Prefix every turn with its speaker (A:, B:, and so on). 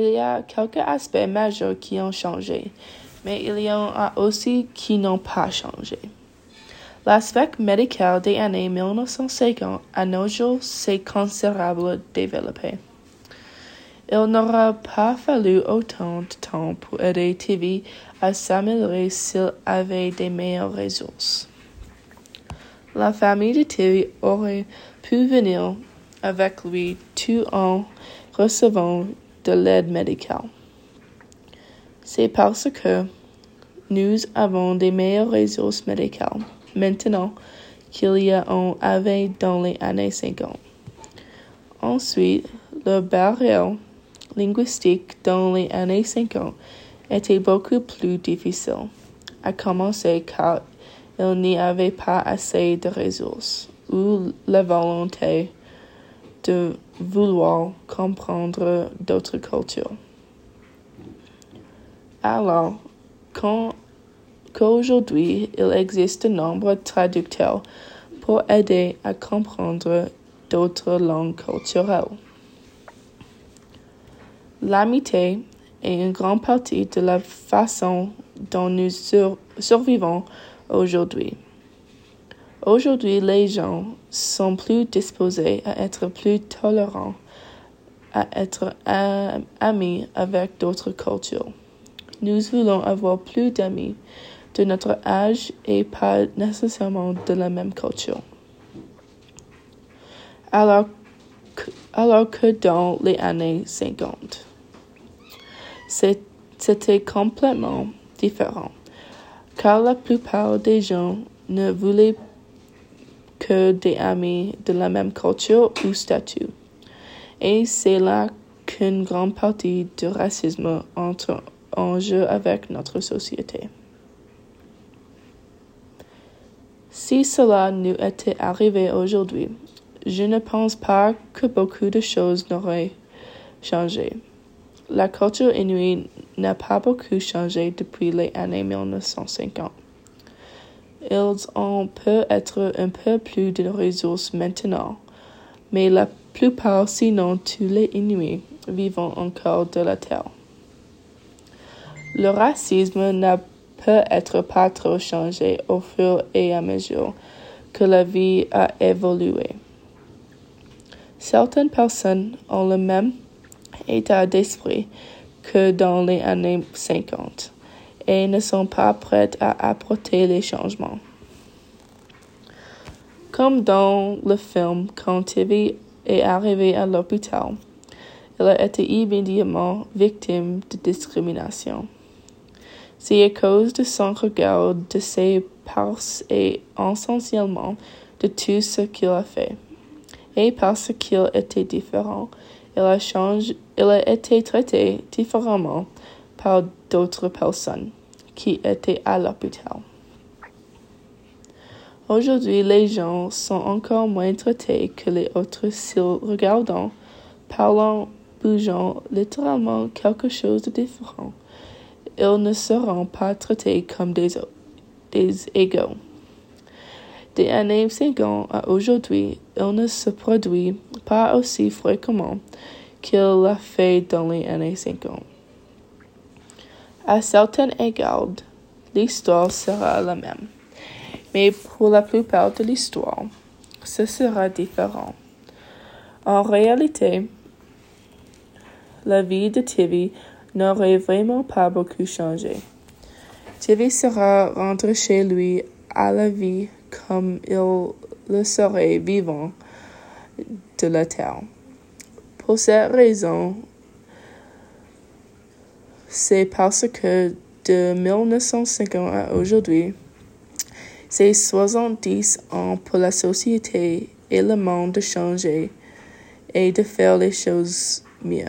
A: Il y a quelques aspects majeurs qui ont changé, mais il y en a aussi qui n'ont pas changé. L'aspect médical des années 1950 à nos jours s'est considérablement développé. Il n'aura pas fallu autant de temps pour aider TV à s'améliorer s'il avait des meilleures ressources. La famille de TV aurait pu venir avec lui tout en recevant de l'aide médicale. C'est parce que nous avons des meilleures ressources médicales maintenant qu'il y en avait dans les années 50. Ensuite, le barrière linguistique dans les années 50 était beaucoup plus difficile, à commencer car il n'y avait pas assez de ressources ou la volonté de vouloir comprendre d'autres cultures. Alors, qu'aujourd'hui il existe de nombreux traducteurs pour aider à comprendre d'autres langues culturelles. L'amitié est une grande partie de la façon dont nous survivons aujourd'hui. Aujourd'hui, les gens sont plus disposés à être plus tolérants, à être amis avec d'autres cultures. Nous voulons avoir plus d'amis de notre âge et pas nécessairement de la même culture. Alors que, dans les années 50, c'était complètement différent, car la plupart des gens ne voulaient que des amis de la même culture ou statut. Et c'est là qu'une grande partie du racisme entre en jeu avec notre société. Si cela nous était arrivé aujourd'hui, je ne pense pas que beaucoup de choses n'auraient changé. La culture inuit n'a pas beaucoup changé depuis les années 1950. Ils ont peut-être un peu plus de ressources maintenant, mais la plupart, sinon tous les Inuits, vivent encore de la terre. Le racisme n'a peut-être pas trop changé au fur et à mesure que la vie a évolué. Certaines personnes ont le même état d'esprit que dans les années 50 et ne sont pas prêtes à apporter les changements. Comme dans le film, quand TV est arrivé à l'hôpital, il a été immédiatement victime de discrimination. C'est à cause de son regard, de ses parts et essentiellement de tout ce qu'il a fait. Et parce qu'il était différent, il a, il a été traité différemment par d'autres personnes qui étaient à l'hôpital. Aujourd'hui, les gens sont encore moins traités que les autres s'ils regardent, parlant, bougeant littéralement quelque chose de différent. Ils ne seront pas traités comme des, des égaux. Des années 50 à aujourd'hui, il ne se produit pas aussi fréquemment qu'il l'a fait dans les années 50. À certains égards, l'histoire sera la même, mais pour la plupart de l'histoire, ce sera différent. En réalité, la vie de TV n'aurait vraiment pas beaucoup changé. TV sera rentré chez lui à la vie comme il le serait vivant de la terre. Pour cette raison, c'est parce que de 1950 à aujourd'hui, c'est 70 ans pour la société et le monde de changer et de faire les choses mieux.